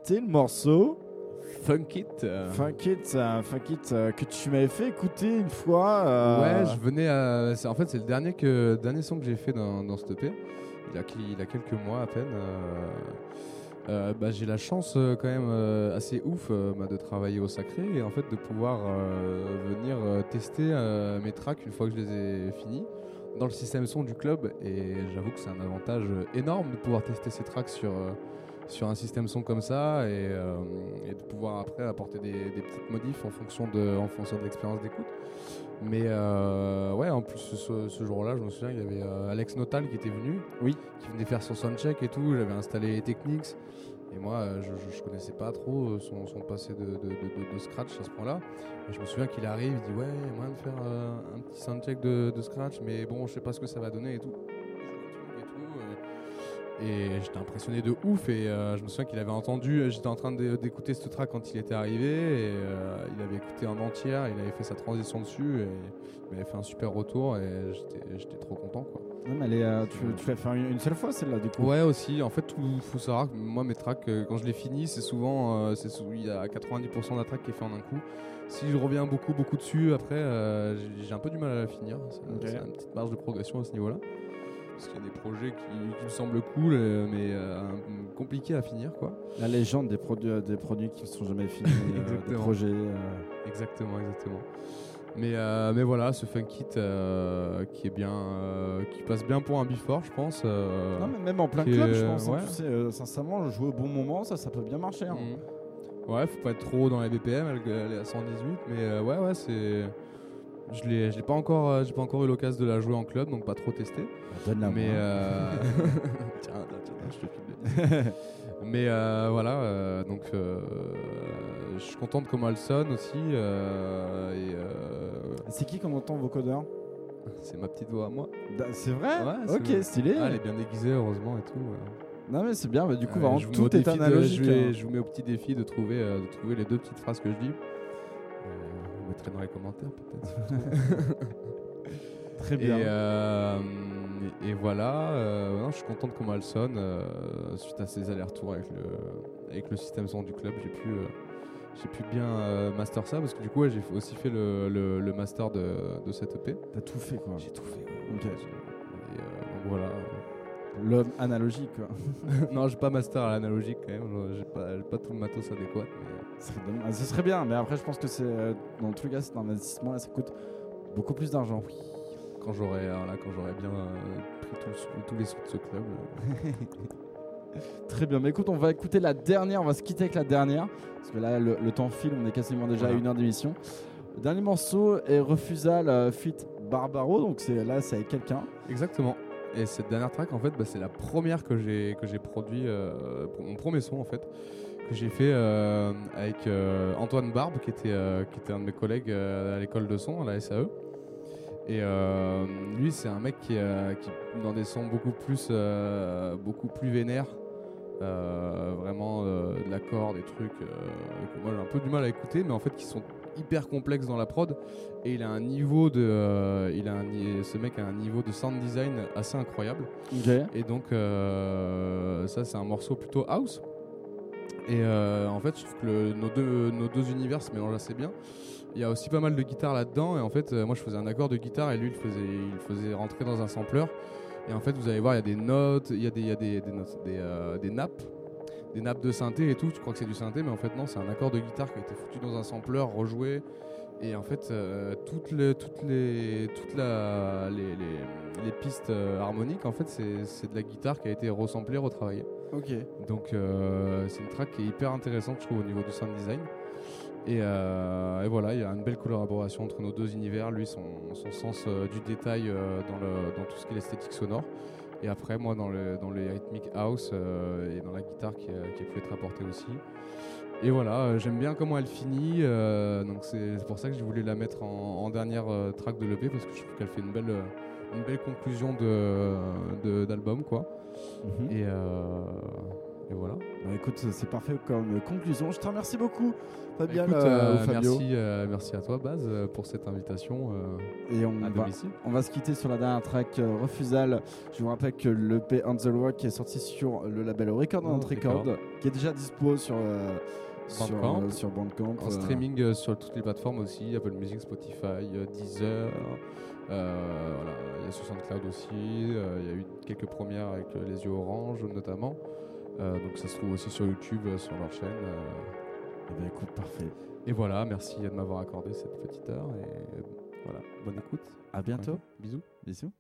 C'était le morceau Funk It. euh, Funk It, euh, Funk It, euh, que tu m'avais fait écouter une fois. Ouais, je venais à. En fait, c'est le dernier, que... dernier son que j'ai fait dans, dans cette EP. Il a, il a quelques mois à peine. bah, j'ai la chance quand même assez ouf bah, de travailler au sacré et en fait de pouvoir venir tester mes tracks une fois que je les ai finis dans le système son du club et j'avoue que c'est un avantage énorme de pouvoir tester ces tracks sur, sur un système son comme ça et, euh, et de pouvoir après apporter des, des petites modifs en fonction de, en fonction de l'expérience d'écoute. Mais euh, ouais, en plus ce, ce jour-là, je me souviens, il y avait euh, Alex Notal qui était venu, Oui. qui venait faire son soundcheck et tout. J'avais installé Technics et moi, je, je, je connaissais pas trop son, son passé de, de, de- de scratch à ce point-là. Et je me souviens qu'il arrive, il dit ouais, il y a moyen de faire un petit soundcheck de, de scratch, mais bon, je sais pas ce que ça va donner et tout. Et j'étais impressionné de ouf et euh, je me souviens qu'il avait entendu, euh, j'étais en train d'écouter ce track quand il était arrivé et euh, il avait écouté en entière, il avait fait sa transition dessus et il m'avait fait un super retour et j'étais- trop content quoi. Non, mais elle est, euh, tu, tu l'as fait une, seule fois celle-là du coup Ouais aussi, en fait il faut savoir que moi mes tracks quand je les finis c'est souvent, il y a 90% d'un track qui est fait en un coup. Si je reviens beaucoup beaucoup dessus après j'ai- un peu du mal à la finir, c'est Ok. c'est une petite marge de progression à ce niveau là. Parce qu'il y a des projets qui, qui me semblent cool euh, mais euh, compliqués à finir quoi. La légende des, produits euh, des produits qui ne sont jamais finis, des projets. Exactement, exactement. Mais, euh, mais voilà, ce funk kit euh, qui est bien, euh, qui passe bien pour un before, je pense. Non, mais même en plein club, est- je pense. hein, ouais. tu sais, sincèrement, jouer au bon moment, ça, ça peut bien marcher. hein. Mhm. Ouais, faut pas être trop dans les BPM, elle, elle est à 118, mais ouais, ouais, c'est. Je l'ai, je l'ai pas encore, euh, j'ai pas encore eu l'occasion de la jouer en club, donc pas trop testé. Bah, Donne-la mais moi. euh, tiens, tiens, tiens, je te file le- Mais euh, voilà, euh, donc euh, je suis content de comment elle sonne aussi. euh, et euh, C'est qui comme entend vos codeurs c'est ma petite voix à moi. Bah, C'est vrai Ouais, c'est Ok, vrai. stylé. Ah, elle est bien déguisée, heureusement et tout. ouais. Non, mais c'est bien, bah, du coup, vraiment, tout est défi de- analogique. je, vais- hein. je vous mets au petit défi de trouver, euh, de trouver les deux petites phrases que je dis. Euh, dans les commentaires peut-être. Très et, bien. euh, et, et voilà, euh, non, je suis content de comment elle sonne. euh, suite à ces allers-retours avec le, avec le système son du club, j'ai pu, euh, j'ai pu bien euh, master ça parce que du coup, ouais, j'ai aussi fait le, le- le master de, de cette EP. T'as tout fait, quoi. J'ai tout fait. Ok. Et, euh, donc voilà. L'homme analogique, non, j'ai pas master à l'analogique quand même. J'ai pas, pas tout le matos adéquat. Mais... Ce serait, dommage. Ah, ce serait bien, mais après, je pense que c'est. euh, Dans tous les cas, c'est un investissement et ça coûte beaucoup plus d'argent. quand j'aurais alors là, quand j'aurais bien euh, pris sou- tous les sous de ce club. euh, Très bien, mais écoute, on va écouter la dernière, on va se quitter avec la dernière, parce que là, le, le temps file, on est quasiment déjà à une heure d'émission. Le dernier morceau est Refusal euh, Fit Barbaro, donc c'est là, c'est avec quelqu'un. Exactement. Et cette dernière track, en fait, bah, c'est la première que j'ai que j'ai produit, euh, mon premier son en fait, que j'ai fait euh, avec euh, Antoine Barbe, qui était qui était un de mes collègues à l'école de son, à la SAE. Et lui, c'est un mec qui, qui dans des sons beaucoup plus beaucoup plus vénères. vraiment de l'accord, des trucs que moi j'ai un peu du mal à écouter, mais en fait qui sont hyper complexes dans la prod. Et il a un niveau de, euh, il a un ce mec a un niveau de sound design assez incroyable. Et donc euh, ça c'est un morceau plutôt house. Et euh, en fait je trouve que le- nos, deux, nos deux univers se mélangent assez bien. Il y a aussi pas mal de guitare là-dedans et en fait moi je faisais un accord de guitare et lui il faisait, il faisait rentrer dans un sampler. Et en fait vous allez voir il y a des notes, il y a des, il y a des, des notes, des, des nappes des nappes de synthé et tout, tu crois que c'est du synthé, mais en fait non, c'est un accord de guitare qui a été foutu dans un sampler, rejoué. Et en fait, euh, toutes les, toutes les, toute la, les, les, les pistes euh, harmoniques, en fait, c'est de la guitare qui a été resamplée, retravaillée. Ok. Donc euh, c'est une track qui est hyper intéressante, je trouve, au niveau du sound design. Et, euh, et voilà, il y a une belle collaboration entre nos deux univers. Lui, son, son sens du détail dans, le, dans tout ce qui est l'esthétique sonore. Et après, moi, dans, le, dans les rythmiques house euh, et dans la guitare qui, a- qui a pu être apportée aussi. Et voilà, euh, j'aime bien comment elle finit. euh, donc c'est pour ça que j'ai voulu la mettre en, en dernière euh, track de l'EP parce que je trouve qu'elle fait une belle, euh, une belle conclusion de- de- d'album, quoi. Mhm. Et, euh, et voilà. Bah, écoute, c'est parfait comme conclusion. Je te remercie beaucoup, Fabien Écoute, euh, euh, Fabio. merci, euh, merci à toi, Baz, euh, pour cette invitation euh, Et on à va, domicile. on va se quitter sur la dernière track euh, Refusal. Je vous rappelle que le P On the Rock est sorti sur le label Record Oh, Record, qui est déjà dispo sur, euh, sur, Bandcamp. euh, sur Bandcamp. En euh, streaming euh, sur toutes les plateformes aussi, Apple Music, Spotify, euh, Deezer. euh, voilà, il y a sur SoundCloud aussi. euh, Il y a eu quelques premières avec euh, les yeux orange notamment. Euh, donc ça se trouve aussi sur YouTube, euh, sur leur chaîne. euh. eh ben, écoute, parfait. et voilà, merci de m'avoir accordé cette petite heure. Et voilà, bonne écoute. À bientôt. Bisous. Bisous.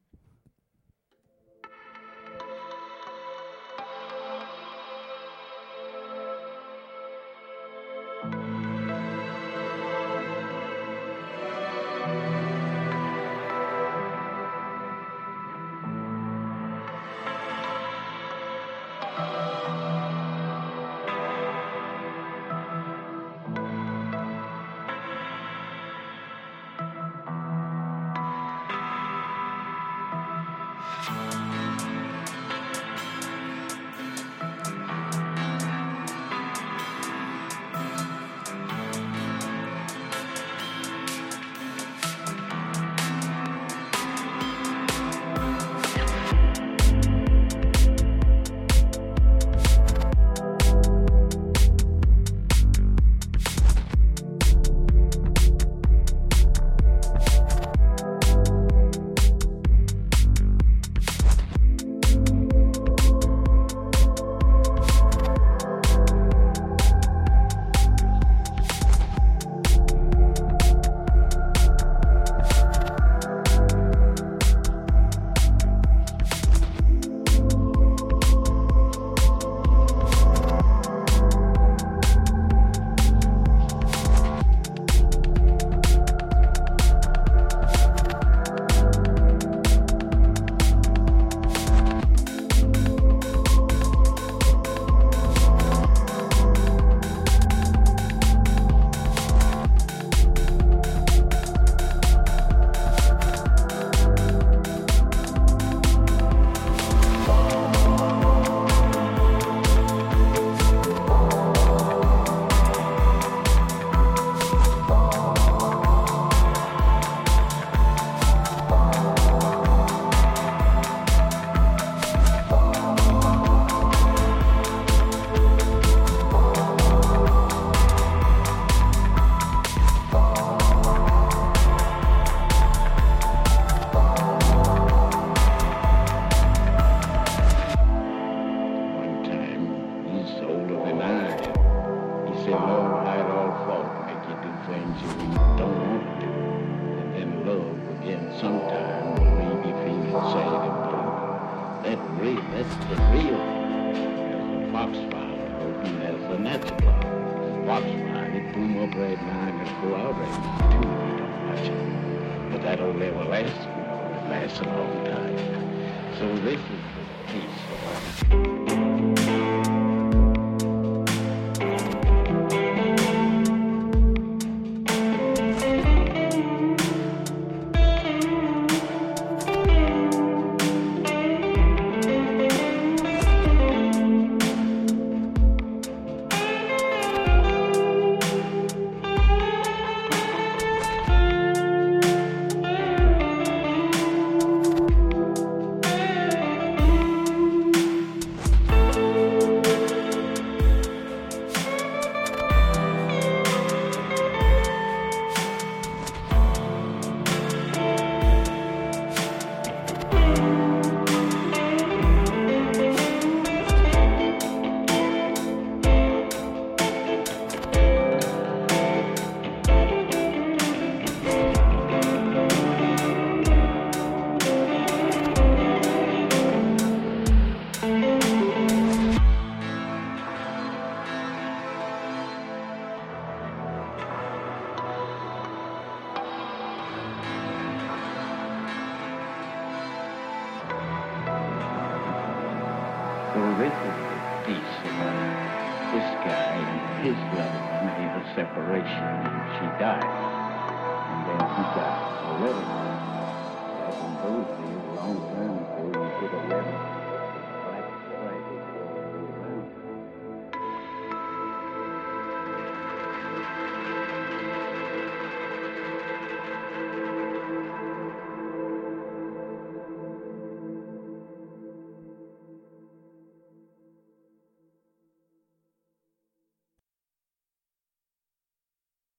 Watch. But that don't ever last, it lasts a long time. So this is the peace of life.